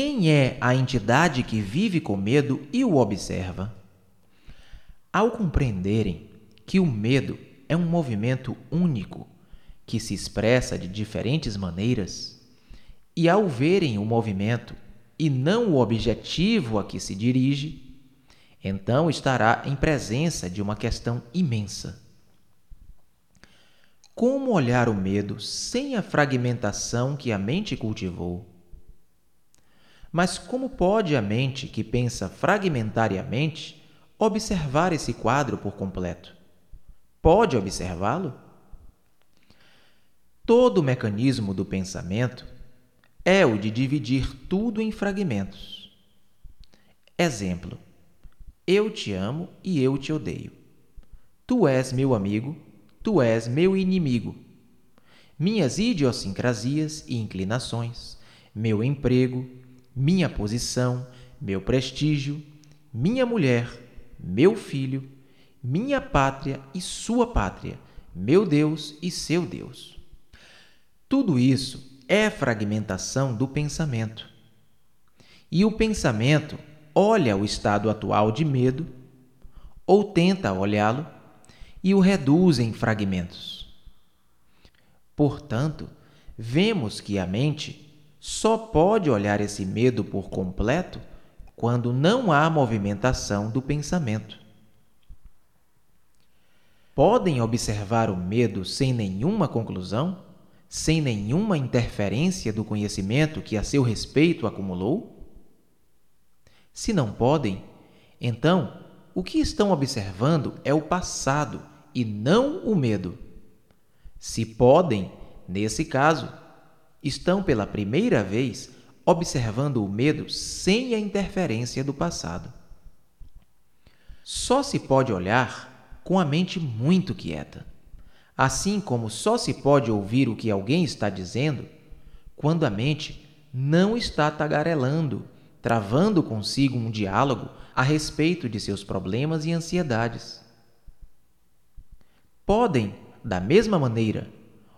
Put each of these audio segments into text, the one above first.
quem é a entidade que vive com medo e o observa? Ao compreenderem que o medo é um movimento único que se expressa de diferentes maneiras, e ao verem o movimento e não o objetivo a que se dirige, então estará em presença de uma questão imensa. Como olhar o medo sem a fragmentação que a mente cultivou? Mas como pode a mente que pensa fragmentariamente observar esse quadro por completo? Pode observá-lo? Todo o mecanismo do pensamento é o de dividir tudo em fragmentos. Exemplo: Eu te amo e eu te odeio. Tu és meu amigo, tu és meu inimigo. Minhas idiosincrasias e inclinações, meu emprego, minha posição, meu prestígio, minha mulher, meu filho, minha pátria e sua pátria, meu Deus e seu Deus. Tudo isso é fragmentação do pensamento. E o pensamento olha o estado atual de medo, ou tenta olhá-lo, e o reduz em fragmentos. Portanto, vemos que a mente só pode olhar esse medo por completo quando não há movimentação do pensamento. Podem observar o medo sem nenhuma conclusão? sem nenhuma interferência do conhecimento que a seu respeito acumulou? Se não podem, então o que estão observando é o passado e não o medo. Se podem, nesse caso, estão pela primeira vez observando o medo sem a interferência do passado. Só se pode olhar com a mente muito quieta. Assim como só se pode ouvir o que alguém está dizendo quando a mente não está tagarelando, travando consigo um diálogo a respeito de seus problemas e ansiedades. Podem, da mesma maneira,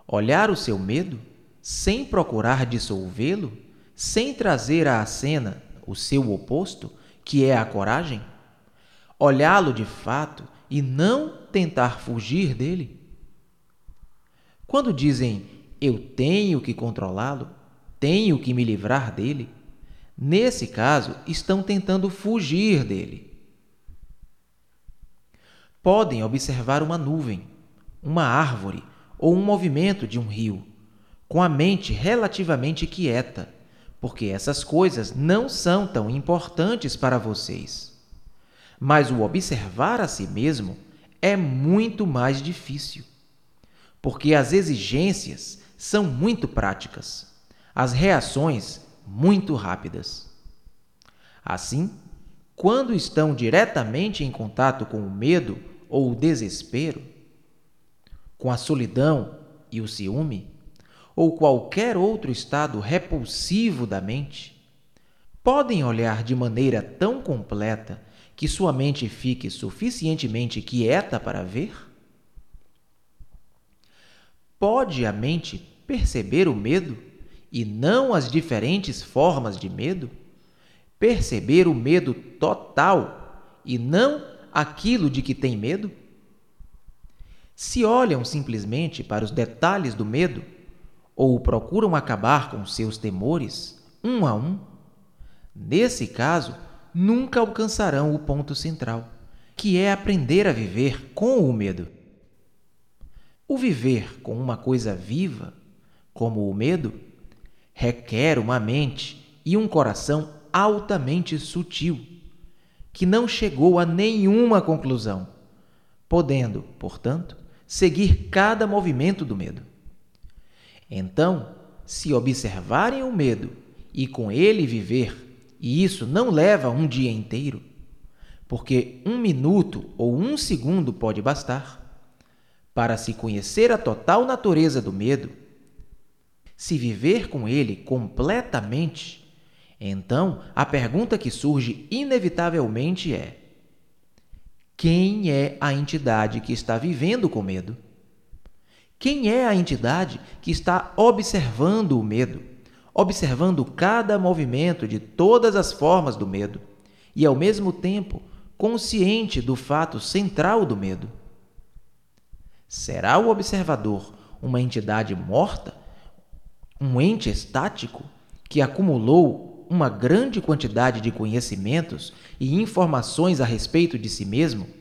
olhar o seu medo sem procurar dissolvê-lo, sem trazer à cena o seu oposto, que é a coragem? Olhá-lo de fato e não tentar fugir dele? Quando dizem eu tenho que controlá-lo, tenho que me livrar dele, nesse caso estão tentando fugir dele. Podem observar uma nuvem, uma árvore ou um movimento de um rio, com a mente relativamente quieta, porque essas coisas não são tão importantes para vocês. Mas o observar a si mesmo é muito mais difícil porque as exigências são muito práticas, as reações muito rápidas. Assim, quando estão diretamente em contato com o medo ou o desespero, com a solidão e o ciúme, ou qualquer outro estado repulsivo da mente, podem olhar de maneira tão completa que sua mente fique suficientemente quieta para ver? Pode a mente perceber o medo e não as diferentes formas de medo? Perceber o medo total e não aquilo de que tem medo? Se olham simplesmente para os detalhes do medo ou procuram acabar com seus temores um a um, nesse caso, nunca alcançarão o ponto central, que é aprender a viver com o medo. O viver com uma coisa viva, como o medo, requer uma mente e um coração altamente sutil, que não chegou a nenhuma conclusão, podendo, portanto, seguir cada movimento do medo. Então, se observarem o medo e com ele viver, e isso não leva um dia inteiro, porque um minuto ou um segundo pode bastar, para se conhecer a total natureza do medo, se viver com ele completamente, então a pergunta que surge inevitavelmente é: quem é a entidade que está vivendo com medo? Quem é a entidade que está observando o medo, observando cada movimento de todas as formas do medo e, ao mesmo tempo, consciente do fato central do medo. Será o observador uma entidade morta? Um ente estático que acumulou uma grande quantidade de conhecimentos e informações a respeito de si mesmo?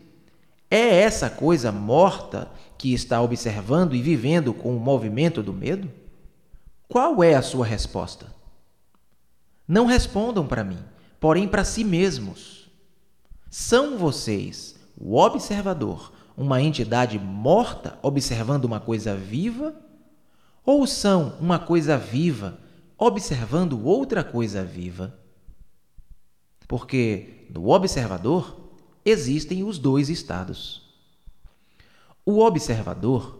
É essa coisa morta que está observando e vivendo com o movimento do medo? Qual é a sua resposta? Não respondam para mim, porém para si mesmos. São vocês, o observador, uma entidade morta observando uma coisa viva? Ou são uma coisa viva observando outra coisa viva? Porque no observador existem os dois estados. O observador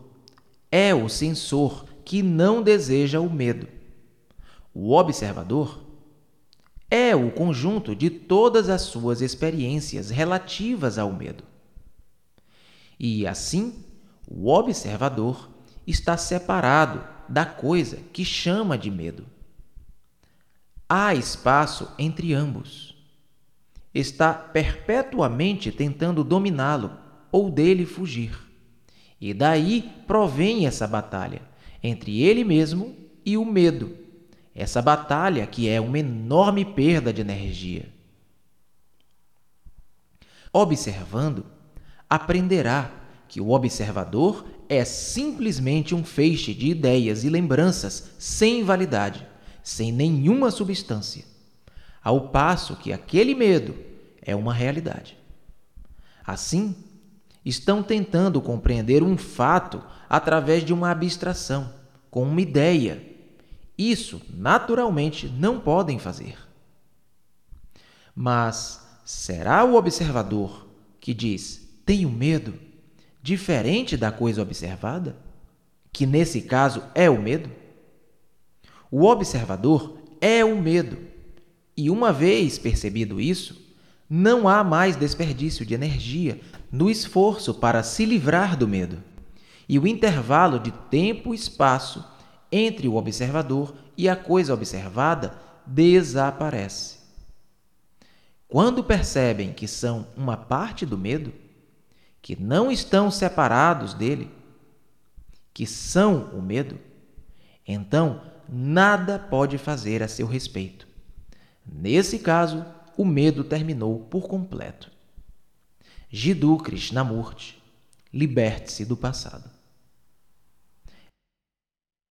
é o sensor que não deseja o medo. O observador é o conjunto de todas as suas experiências relativas ao medo. E assim, o observador está separado da coisa que chama de medo. Há espaço entre ambos. Está perpetuamente tentando dominá-lo ou dele fugir. E daí provém essa batalha entre ele mesmo e o medo essa batalha que é uma enorme perda de energia. Observando, aprenderá que o observador é simplesmente um feixe de ideias e lembranças sem validade, sem nenhuma substância, ao passo que aquele medo é uma realidade. Assim, estão tentando compreender um fato através de uma abstração, com uma ideia isso, naturalmente, não podem fazer. Mas será o observador que diz tenho medo diferente da coisa observada? Que nesse caso é o medo? O observador é o medo. E uma vez percebido isso, não há mais desperdício de energia no esforço para se livrar do medo. E o intervalo de tempo e espaço entre o observador e a coisa observada desaparece. Quando percebem que são uma parte do medo, que não estão separados dele, que são o medo, então nada pode fazer a seu respeito. Nesse caso, o medo terminou por completo. Jiddu Krishnamurti, liberte-se do passado.